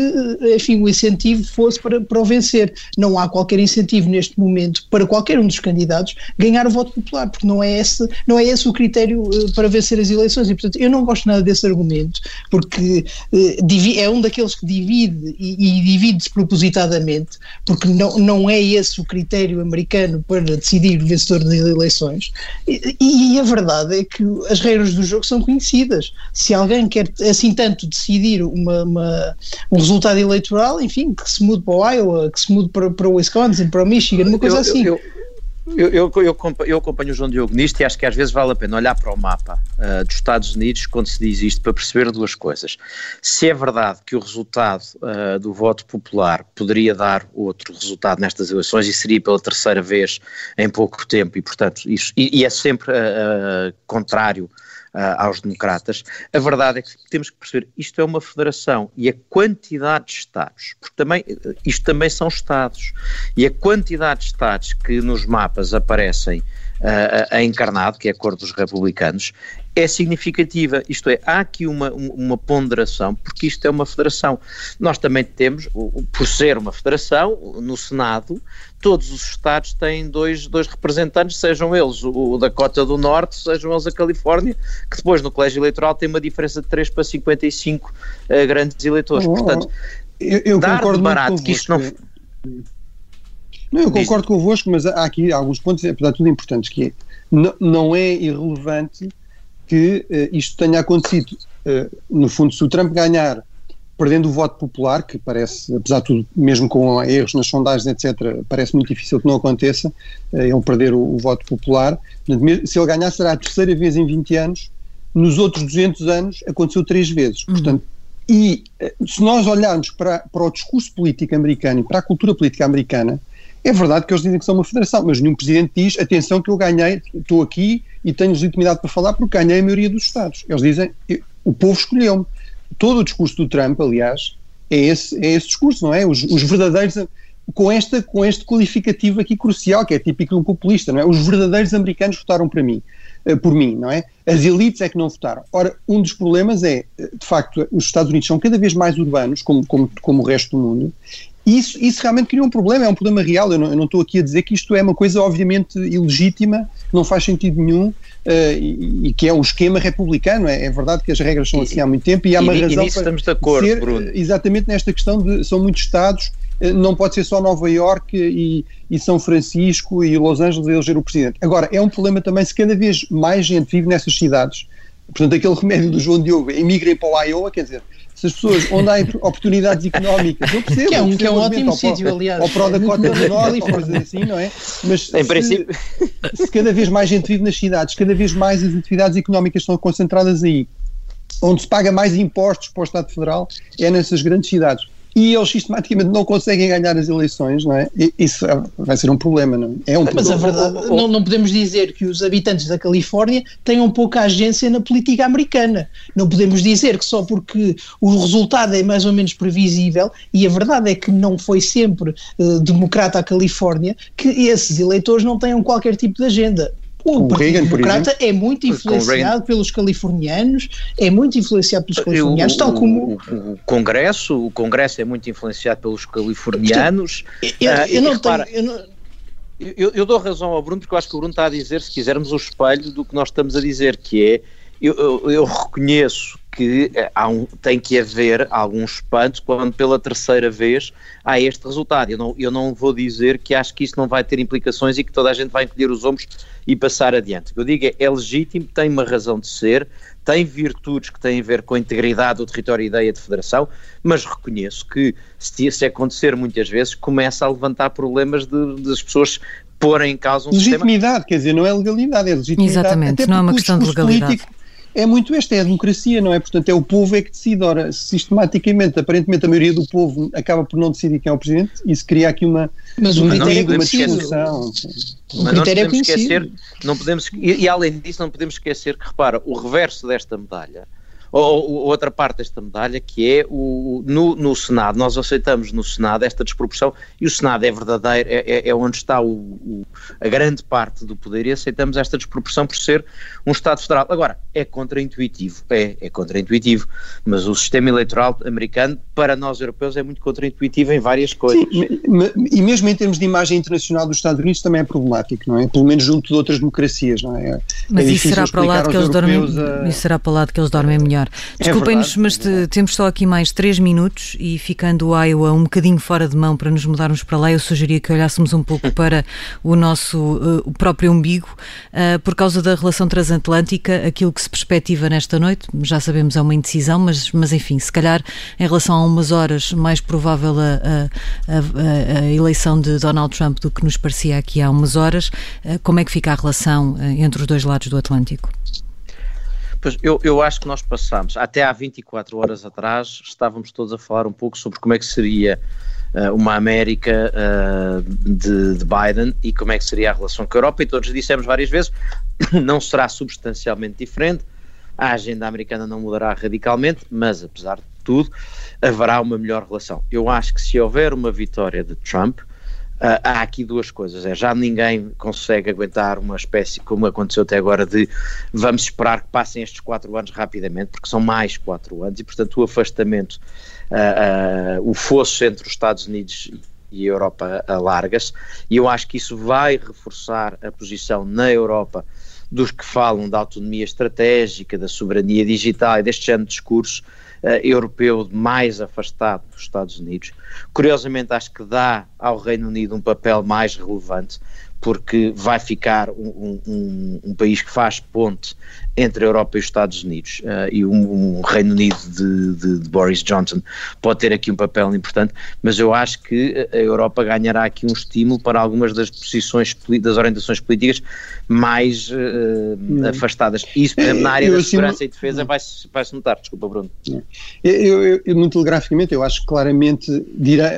enfim, o incentivo fosse para, para o vencer. Não há qualquer incentivo neste momento para qualquer um dos candidatos ganhar o voto popular, porque não é esse, não é esse o critério uh, para vencer as eleições. E, portanto, eu não gosto nada desse argumento, porque uh, é um daqueles que divide e, e divide despropositadamente, porque não, não é esse o critério americano para decidir o vencedor das eleições. E, e a verdade é que as regras do jogo são conhecidas. Se alguém quer assim tanto decidir uma uma, um resultado eleitoral, enfim, que se mude para o Iowa, que se mude para, para o Wisconsin, para o Michigan, uma coisa eu, assim. Eu, eu, eu, eu, acompanho o João Diogo nisto e acho que às vezes vale a pena olhar para o mapa uh, dos Estados Unidos quando se diz isto para perceber duas coisas. Se é verdade que o resultado uh, do voto popular poderia dar outro resultado nestas eleições e seria pela terceira vez em pouco tempo e, portanto, isso, e, e é sempre uh, contrário aos democratas. A verdade é que temos que perceber isto é uma federação e a quantidade de Estados, porque também isto também são Estados, e a quantidade de Estados que nos mapas aparecem uh, a encarnado, que é a cor dos republicanos, é significativa. Isto é, há aqui uma, uma ponderação, porque isto é uma federação. Nós também temos, por ser uma federação, no Senado, todos os Estados têm dois, dois representantes, sejam eles o, da Cota do Norte, sejam eles a Califórnia, que depois no colégio eleitoral tem uma diferença de 3 para 55 uh, grandes eleitores. Oh, Portanto, eu, eu concordo barato que isto não. Não, eu concordo Diz. convosco, mas há aqui alguns pontos, apesar de tudo, importantes, que é, não, não é irrelevante que uh, isto tenha acontecido. Uh, no fundo, se o Trump ganhar perdendo o voto popular, que parece, apesar de tudo, mesmo com erros nas sondagens, etc., parece muito difícil que não aconteça, uh, ele perder o, o, voto popular. Se ele ganhar, será a terceira vez em 20 anos. Nos outros 200 anos, aconteceu três vezes. Uhum. Portanto, e se nós olharmos para, para o discurso político americano e para a cultura política americana, é verdade que eles dizem que são uma federação, mas nenhum presidente diz: atenção, que eu ganhei, estou aqui e tenho legitimidade para falar porque ganhei a maioria dos Estados. Eles dizem: o povo escolheu-me. Todo o discurso do Trump, aliás, é esse, é esse discurso, não é? Os, os verdadeiros. Com, esta, com este qualificativo aqui crucial, que é típico de um populista, não é? Os verdadeiros americanos votaram para mim. uh, por mim, não é? As elites é que não votaram. Ora, um dos problemas é, de facto, os Estados Unidos são cada vez mais urbanos, como, como, como o resto do mundo, isso, isso realmente cria um problema, é um problema real. Eu não, eu não estou aqui a dizer que isto é uma coisa obviamente ilegítima, que não faz sentido nenhum uh, e, e, que é um esquema republicano. É, é, verdade que as regras são assim há muito tempo e há uma e, razão e para estamos de acordo, ser Bruno. exatamente nesta questão de são muitos estados, uh, não pode ser só Nova Iorque e, e São Francisco e Los Angeles a eleger o presidente. Agora, é um problema também se cada vez mais gente vive nessas cidades. Portanto, aquele remédio do João Diogo, emigrem para o Iowa, quer dizer, se as pessoas, onde há oportunidades económicas, eu percebo. Que é um, que é um ótimo sítio, aliás. Ou para o Dakota do Norte, ou coisas assim, não é? Mas em se, princípio... se cada vez mais gente vive nas cidades, cada vez mais as atividades económicas estão concentradas aí, onde se paga mais impostos para o Estado Federal, é nessas grandes cidades e eles sistematicamente não conseguem ganhar as eleições, não é? Isso vai ser um problema, não é? é um Mas a verdade, não, não podemos dizer que os habitantes da Califórnia tenham pouca agência na política americana. Não podemos dizer que só porque o resultado é mais ou menos previsível, e a verdade é que não foi sempre uh, democrata a Califórnia, que esses eleitores não tenham qualquer tipo de agenda. O, Partido Reagan, Democrata é muito influenciado pelos californianos, é muito influenciado pelos californianos, o, tal como... O, o, Congresso, o Congresso é muito influenciado pelos californianos. Eu, eu, eu, não repara, tenho, eu, não... eu, eu, dou razão ao Bruno, porque eu acho que o Bruno está a dizer, se quisermos, o espelho do que nós estamos a dizer, que é, eu, eu reconheço que eh, há um, tem que haver algum espanto quando pela terceira vez há este resultado. Eu não, eu não vou dizer que acho que isso não vai ter implicações e que toda a gente vai encolher os ombros e passar adiante. O que eu digo é, é legítimo, tem uma razão de ser, tem virtudes que têm a ver com a integridade do território e ideia de federação, mas reconheço que se, se acontecer muitas vezes começa a levantar problemas de, de as pessoas porem em causa um legitimidade, sistema... quer dizer, não é legalidade, é legitimidade. Exatamente, não é uma questão de legalidade. Político, é muito esta, é a democracia, não é? Portanto, é o povo é que decide. Ora, sistematicamente, aparentemente a maioria do povo acaba por não decidir quem é o presidente, isso cria aqui uma, mas um critério uma discussão. Mas não podemos esquecer, não podemos, e, e além disso não podemos esquecer que, repara, o reverso desta medalha outra parte desta medalha, que é o, no, no, Senado, nós aceitamos no Senado esta desproporção, e o Senado é verdadeiro, é, é, é onde está o, o, a grande parte do poder, e aceitamos esta desproporção por ser um Estado federal. Agora, é contraintuitivo, é, é contraintuitivo, mas o sistema eleitoral americano, para nós europeus, é muito contraintuitivo em várias coisas. Sim, e mesmo em termos de imagem internacional dos Estados Unidos também é problemático, não é? Pelo menos junto de outras democracias, não é? Mas é isso será para o lado que eles dormem, a... isso será para o lado que eles dormem melhor melhor. É Desculpem-nos, mas te, temos só aqui mais três minutos e ficando o Iowa um bocadinho fora de mão para nos mudarmos para lá, eu sugeria que olhássemos um pouco para o nosso uh, o próprio umbigo, uh, por causa da relação transatlântica, aquilo que se perspectiva nesta noite, já sabemos é uma indecisão, mas, mas enfim, se calhar em relação a umas horas mais provável a, a, a, a eleição de Donald Trump do que nos parecia aqui há umas horas, uh, como é que fica a relação entre os dois lados do Atlântico? Pois, eu, eu acho que nós passamos, até há 24 horas atrás, estávamos todos a falar um pouco sobre como é que seria uh, uma América uh, de, de, Biden e como é que seria a relação com a Europa, e todos dissemos várias vezes, não será substancialmente diferente, a agenda americana não mudará radicalmente, mas apesar de tudo, haverá uma melhor relação. Eu acho que se houver uma vitória de Trump, Uh, há aqui duas coisas. É, já ninguém consegue aguentar uma espécie, como aconteceu até agora, de vamos esperar que passem estes quatro anos rapidamente, porque são mais quatro anos, e portanto o afastamento, uh, uh, o fosso entre os Estados Unidos e a Europa alarga-se, e eu acho que isso vai reforçar a posição na Europa dos que falam da autonomia estratégica, da soberania digital e deste género de discurso europeu mais afastado dos Estados Unidos. Curiosamente, acho que dá ao Reino Unido um papel mais relevante, porque vai ficar um, um, um, país que faz ponte entre a Europa e os Estados Unidos uh, e um, um, Reino Unido de, de, de, Boris Johnson pode ter aqui um papel importante, mas eu acho que a Europa ganhará aqui um estímulo para algumas das posições, das orientações políticas mais uh, afastadas. Isso, por exemplo, na área eu, da segurança e defesa vai-se vai notar. Desculpa, Bruno. Eu, eu, eu, muito telegraficamente, eu acho que claramente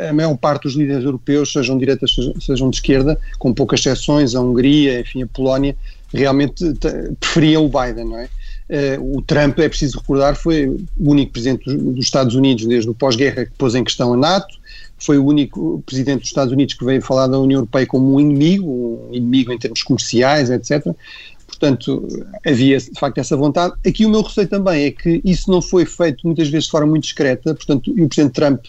a maior parte dos líderes europeus, sejam direitas, sejam de esquerda, com poucas exceções, a Hungria, enfim, a Polónia, realmente preferiam o Biden, não é? Uh, o Trump, é preciso recordar, foi o único presidente dos Estados Unidos desde o pós-guerra que pôs em questão a NATO, foi o único presidente dos Estados Unidos que veio falar da União Europeia como um inimigo, um inimigo em termos comerciais, etc. portanto, havia de facto essa vontade. Aqui o meu receio também é que isso não foi feito muitas vezes de forma muito discreta, portanto, o Presidente Trump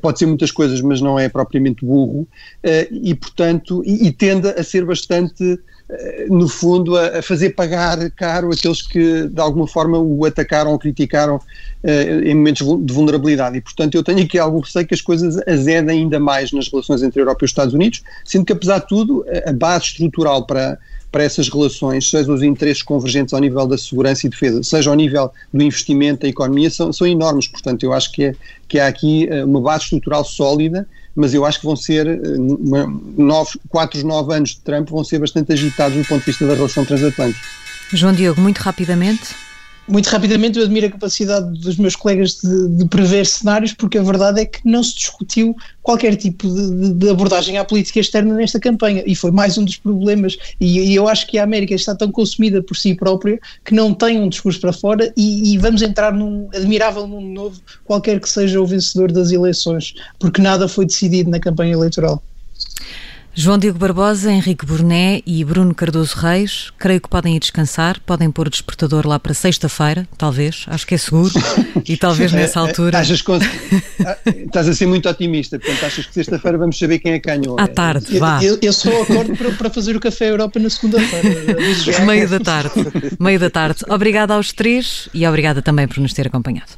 pode ser muitas coisas, mas não é propriamente burro, eh, e portanto, e, e tende a ser bastante, eh, no fundo, a, a, fazer pagar caro aqueles que de alguma forma o atacaram ou criticaram em momentos de vulnerabilidade. E portanto, eu tenho aqui algum receio que as coisas azedem ainda mais nas relações entre a Europa e os Estados Unidos, sendo que, apesar de tudo, a base estrutural para para essas relações, seja os interesses convergentes ao nível da segurança e defesa, seja ao nível do investimento da economia, são, são enormes. Portanto, eu acho que, é, que há aqui eh, uma base estrutural sólida, mas eu acho que vão ser, eh, uma, nove, quatro, nove anos de Trump vão ser bastante agitados do ponto de vista da relação transatlântica. João Diogo, muito rapidamente. Muito rapidamente, eu admiro a capacidade dos meus colegas de, de, prever cenários, porque a verdade é que não se discutiu qualquer tipo de, de, abordagem à política externa nesta campanha, e foi mais um dos problemas. E, e, eu acho que a América está tão consumida por si própria que não tem um discurso para fora, e, e vamos entrar num admirável mundo novo, qualquer que seja o vencedor das eleições, porque nada foi decidido na campanha eleitoral. João Diego Barbosa, Henrique Burné e Bruno Cardoso Reis, creio que podem ir descansar, podem pôr o despertador lá para sexta-feira, talvez, acho que é seguro, e talvez nessa é, é, altura. Achas que ah, estás a ser muito otimista, portanto achas que sexta-feira vamos saber quem é ganhou. À tarde, vá. Eu, eu só acordo para, para fazer o Café Europa na segunda-feira. Meio da tarde, meio da tarde. Obrigada aos três e obrigada também por nos ter acompanhado.